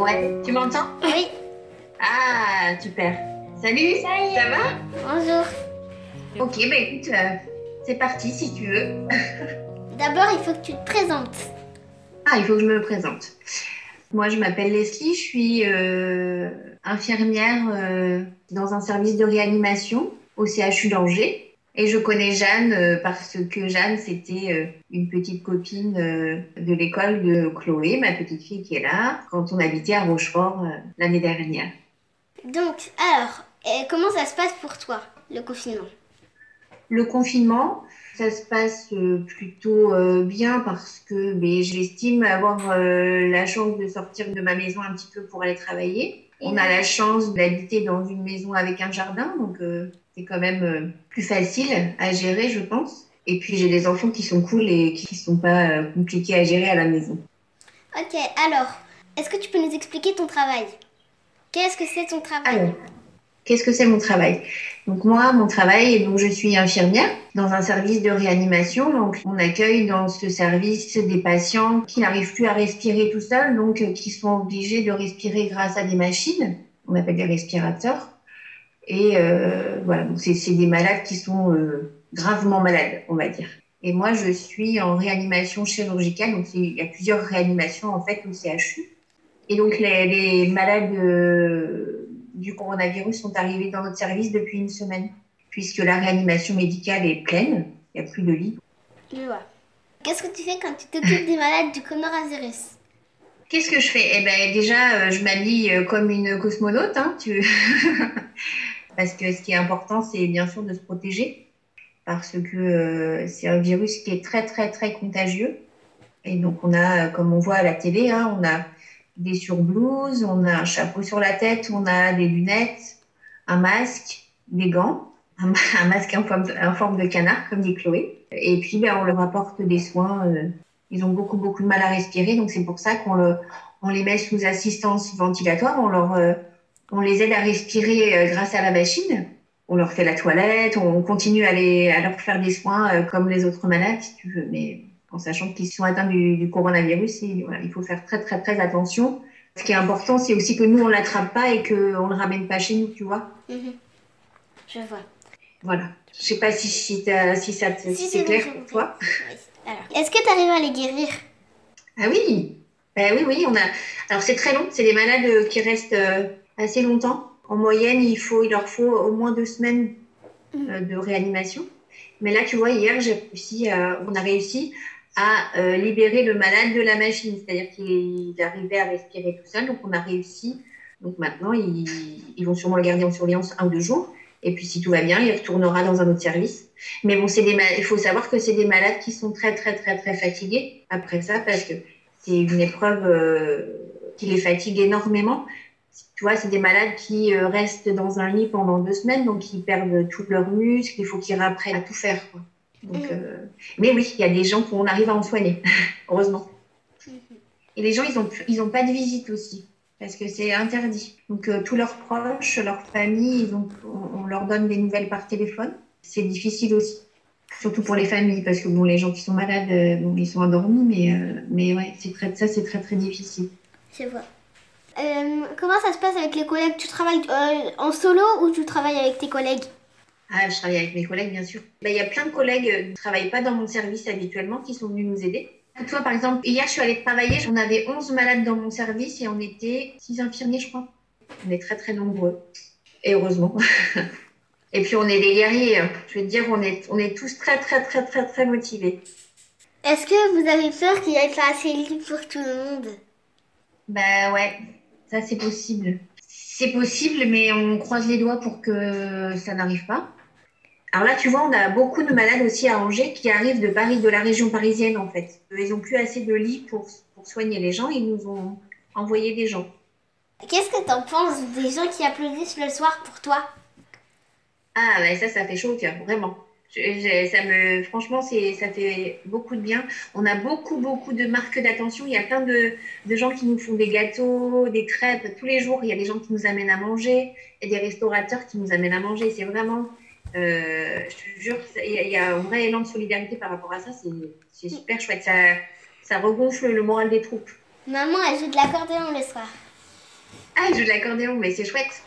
Ouais, tu m'entends Oui. Ah, super. Salut, Salut. ça va Bonjour. Ok, bah écoute, euh, c'est parti si tu veux. D'abord, il faut que tu te présentes. Ah, il faut que je me présente. Moi, je m'appelle Leslie, je suis euh, infirmière euh, dans un service de réanimation au CHU d'Angers. Et je connais Jeanne euh, parce que Jeanne, c'était euh, une petite copine euh, de l'école de Chloé, ma petite fille qui est là, quand on habitait à Rochefort l'année dernière. Donc, alors, comment ça se passe pour toi, le confinement? Le confinement, ça se passe plutôt bien parce que ben, j'estime avoir la chance de sortir de ma maison un petit peu pour aller travailler. On a la chance d'habiter dans une maison avec un jardin, donc c'est quand même euh, plus facile à gérer, je pense. Et puis j'ai des enfants qui sont cool et qui sont pas euh, compliqués à gérer à la maison. Ok, alors, est-ce que tu peux nous expliquer ton travail? Qu'est-ce que c'est ton travail? Alors, qu'est-ce que c'est mon travail? Donc moi, mon travail, donc je suis infirmière dans un service de réanimation. Donc on accueille dans ce service des patients qui n'arrivent plus à respirer tout seuls, donc euh, qui sont obligés de respirer grâce à des machines. On appelle des respirateurs. Et euh, voilà, donc c'est c'est des malades qui sont euh, gravement malades, on va dire. Et moi, je suis en réanimation chirurgicale. Donc il y a plusieurs réanimations en fait au CHU. Et donc, les, les malades euh, du coronavirus sont arrivés dans notre service depuis une semaine, puisque la réanimation médicale est pleine, il n'y a plus de lits. Je vois. Qu'est-ce que tu fais quand tu t'occupes des malades du coronavirus Qu'est-ce que je fais? Eh ben, déjà, euh, je m'habille comme une cosmonaute, hein, tu... parce que ce qui est important, c'est bien sûr de se protéger, parce que euh, c'est un virus qui est très, très, très contagieux. Et donc, on a, comme on voit à la télé, hein, on a des surblouses, on a un chapeau sur la tête, on a des lunettes, un masque, des gants, un, masque en forme, de, en forme de canard, comme dit Chloé. Et puis, ben, on leur apporte des soins. euh, ils ont beaucoup, beaucoup de mal à respirer, donc c'est pour ça qu'on le, on les met sous assistance ventilatoire, on, leur, euh, on les aide à respirer euh, grâce à la machine. On leur fait la toilette, on continue à, les, à leur faire des soins euh, comme les autres malades, si tu veux, mais en sachant qu'ils sont atteints du, du coronavirus, et, voilà, il faut faire très, très, très attention. Ce qui est important, c'est aussi que nous, on l'attrape pas et qu'on ne le ramène pas chez nous, tu vois. Mhm. Je vois. Voilà. Je sais pas si, si, ça Si, c'est clair pour toi. Oui. Est-ce que tu arrives à les guérir? Ah oui, ben oui, oui, on a. Alors c'est très long, c'est des malades euh, qui restent euh, assez longtemps. En moyenne, il faut, il leur faut au moins deux semaines euh, de réanimation. Mais là, tu vois, hier, j'ai réussi, on a réussi à euh, libérer le malade de la machine, c'est-à-dire qu'il arrivait à respirer tout seul. Donc on a réussi. Donc maintenant, ils, ils vont sûrement le garder en surveillance un ou deux jours. Et puis si tout va bien, il retournera dans un autre service. Mais bon, c'est des il faut savoir que c'est des malades qui sont très très très très fatigués après ça parce que c'est une épreuve euh, qui les fatigue énormément. Tu vois, c'est des malades qui euh, restent dans un lit pendant deux semaines, donc ils perdent tous leurs muscles, il faut qu'ils réapprennent à tout faire. Quoi. Donc, Mhm. euh, Mais oui, il y a des gens qu'on arrive à en soigner, heureusement. Et les gens, ils n'ont ils ont pas de visite aussi, parce que c'est interdit. Donc euh, tous leurs proches, leurs familles, ils ont, on, on leur donne des nouvelles par téléphone. C'est difficile aussi, surtout pour les familles, parce que bon, les gens qui sont malades, euh, bon, ils sont endormis, mais, euh, mais ouais, c'est très, ça c'est très très difficile. Je vois. Euh, comment ça se passe avec les collègues? Tu travailles euh, en solo ou tu travailles avec tes collègues? Ah, je travaille avec mes collègues, bien sûr. Bah, Il y a plein de collègues qui ne travaillent pas dans mon service habituellement qui sont venus nous aider. Toi, par exemple, hier, je suis allée travailler, on avait 11 malades dans mon service et on était 6 infirmiers, je crois. On est très, très nombreux. Et heureusement. et puis, on est des guerriers. Je veux te dire, on est, on est tous très, très, très, très, très motivés. Est-ce que vous avez peur qu'il n'y ait pas assez de lits pour tout le monde? Bah ouais, ça c'est possible. C'est possible, mais on croise les doigts pour que ça n'arrive pas. Alors là, tu vois, on a beaucoup de malades aussi à Angers qui arrivent de Paris, de la région parisienne en fait. Ils n'ont plus assez de lits pour, pour soigner les gens, ils nous ont envoyé des gens. Qu'est-ce que t'en penses des gens qui applaudissent le soir pour toi? Ah, bah ça, ça fait chaud au cœur, vraiment. Je- je- ça me, franchement, c'est, ça fait beaucoup de bien. On a beaucoup, beaucoup de marques d'attention. Il y a plein de, de gens qui nous font des gâteaux, des crêpes tous les jours. Il y a des gens qui nous amènent à manger et des restaurateurs qui nous amènent à manger. C'est vraiment, euh, je te jure, ça- il y, a- il y a un vrai élan de solidarité par rapport à ça. C'est, c'est super chouette. Ça, ça regonfle le moral des troupes. Maman, elle joue de l'accordéon le soir. Ah, il joue de l'accordéon, mais c'est chouette.